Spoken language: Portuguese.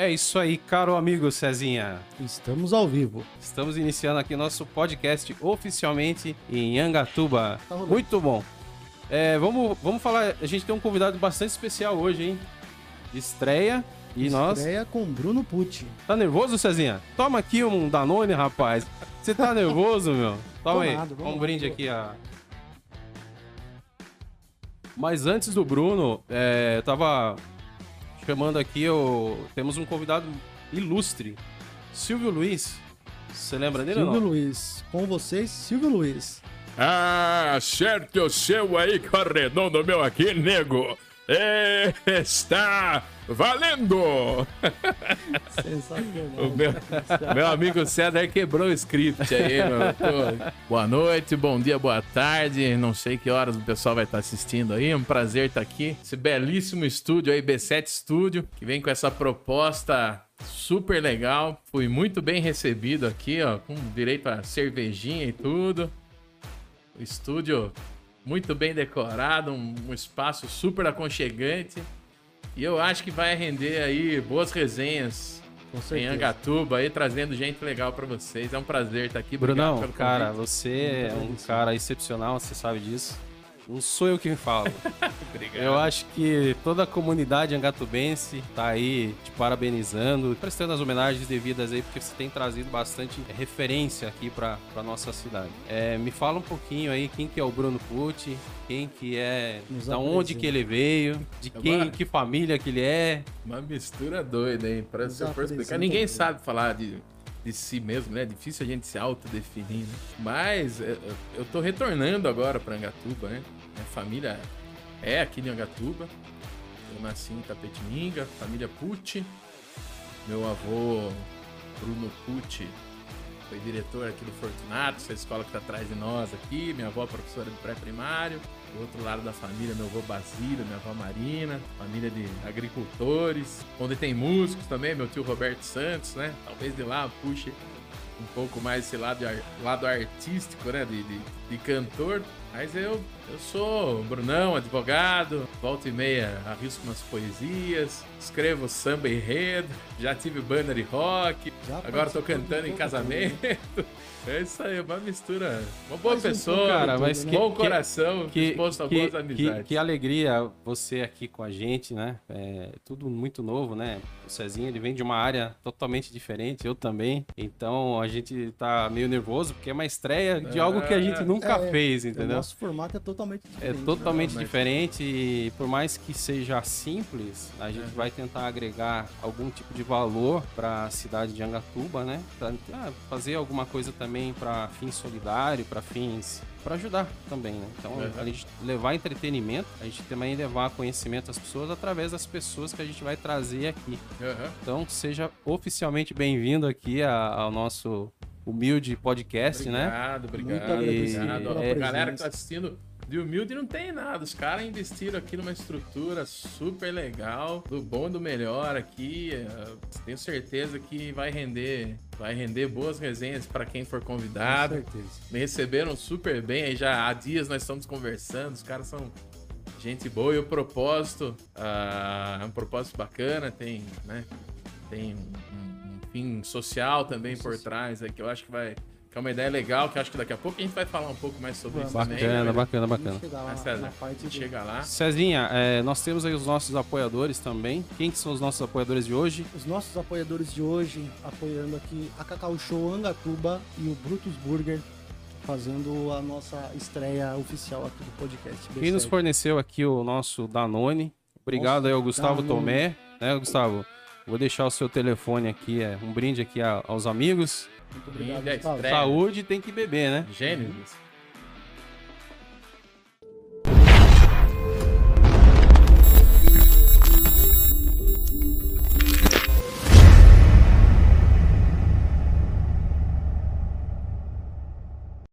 É isso aí, caro amigo Cezinha. Estamos ao vivo. Estamos iniciando aqui nosso podcast oficialmente em Angatuba. Tá. Muito bom. É, vamos, vamos falar. A gente tem um convidado bastante especial hoje, hein? Estreia. E nós. Estreia com Bruno Pucci. Tá nervoso, Cezinha? Toma aqui um Danone, rapaz. Você tá nervoso, meu? Toma aí. nada, vamos um brinde aqui, a. Mas antes do Bruno, é, eu tava chamando aqui, o... temos um convidado ilustre, Silvio Luiz. Você lembra dele ou Silvio não? Luiz. Com vocês, Silvio Luiz. Ah, acerte o seu aí com o redondo meu aqui, nego. Está valendo! Sensacional. O meu, meu amigo César quebrou o script aí, Boa noite, bom dia, boa tarde. Não sei que horas o pessoal vai estar assistindo aí. É um prazer estar aqui. Esse belíssimo estúdio aí, B7 Studio, que vem com essa proposta super legal. Fui muito bem recebido aqui, ó, com direito a cervejinha e tudo. O estúdio muito bem decorado, um, um espaço super aconchegante. E eu acho que vai render aí boas resenhas Com em. Angatuba aí, trazendo gente legal pra vocês. É um prazer estar aqui. Brunão, cara, você é um cara excepcional, você sabe disso. Não sou eu quem falo. Obrigado. Eu acho que toda a comunidade angatubense tá aí te parabenizando, prestando as homenagens devidas aí, porque você tem trazido bastante referência aqui pra, pra nossa cidade. É, me fala um pouquinho aí quem que é o Bruno Pucci, quem que é, Nos da onde que ele veio, de quem, Agora- que família que ele é. Uma mistura doida, hein? Pra Nos se eu for explicar. Ninguém sabe falar de, de si mesmo, né? É difícil a gente se autodefinir, né? Mas é, eu, eu tô retornando agora pra Angatuba, né? Minha família é aqui de Angatuba. Eu nasci em Tapetininga, família Pucci. Meu avô, Bruno Pucci, foi diretor aqui do Fortunato, essa escola que tá atrás de nós aqui. Minha avó, professora de pré-primário. Do outro lado da família, meu avô Basílio, minha avó Marina, família de agricultores, onde tem músicos também, meu tio Roberto Santos, né? Talvez de lá puxe um pouco mais esse lado, lado artístico, né? De, de, de cantor. Mas eu, eu sou Brunão, advogado, volta e meia arrisco umas poesias, escrevo samba enredo, já tive banda de rock, Já agora tô cantando em casamento. É isso aí, uma mistura. Uma boa Mais um pessoa, de Cara, mas que- bom coração, Que, disposto a que, boas que, amizades. que alegria você aqui com a gente, né? É tudo muito novo, né? O Cezinha, ele vem de uma área totalmente diferente, eu também. Então a gente tá meio nervoso porque é uma estreia de algo que a gente nunca É, fez, O entendeu? nosso formato é totalmente É diferente. totalmente Não, mas- diferente e por mais que seja simples, a gente vai tentar agregar algum tipo de valor para a cidade de Angatuba, né? Pra, ah, fazer alguma coisa também para fins solidários, para fins para ajudar também, né? Então, Uhum. a gente levar entretenimento, a gente também levar conhecimento às pessoas através das pessoas que a gente vai trazer aqui. Aham. Então, seja oficialmente bem-vindo aqui ao nosso humilde podcast, né? Obrigado, obrigado, obrigado. a galera que tá assistindo de humilde não tem nada. Os caras investiram aqui numa estrutura super legal, do bom e do melhor aqui. Eh, Tenho certeza que vai render, vai render boas resenhas para quem for Com convidado. certeza. Me receberam super bem, aí já há dias nós estamos conversando, os caras são gente boa e o propósito ah, é um propósito bacana, tem, né, tem um fim social também por trás, é, que eu acho que vai que é uma ideia legal, que eu acho que daqui a pouco a gente vai falar um pouco mais sobre isso também. Bacana, né? bacana, bacana. chegar lá César, chega lá. Cezinha, é, nós temos aí os nossos apoiadores também. Quem que são os nossos apoiadores de hoje? Os nossos apoiadores de hoje, apoiando aqui a Cacau Show Angatuba e o Brutus Burger, fazendo a nossa estreia oficial aqui do podcast. Quem nos B7. forneceu aqui o nosso Danone. Obrigado Nossa, aí ao Gustavo Danone. Tomé, né, Gustavo? Vou deixar o seu telefone aqui, é um brinde aqui a- aos amigos. Muito obrigado, estreia. Saúde tem que beber, né? Gênesis.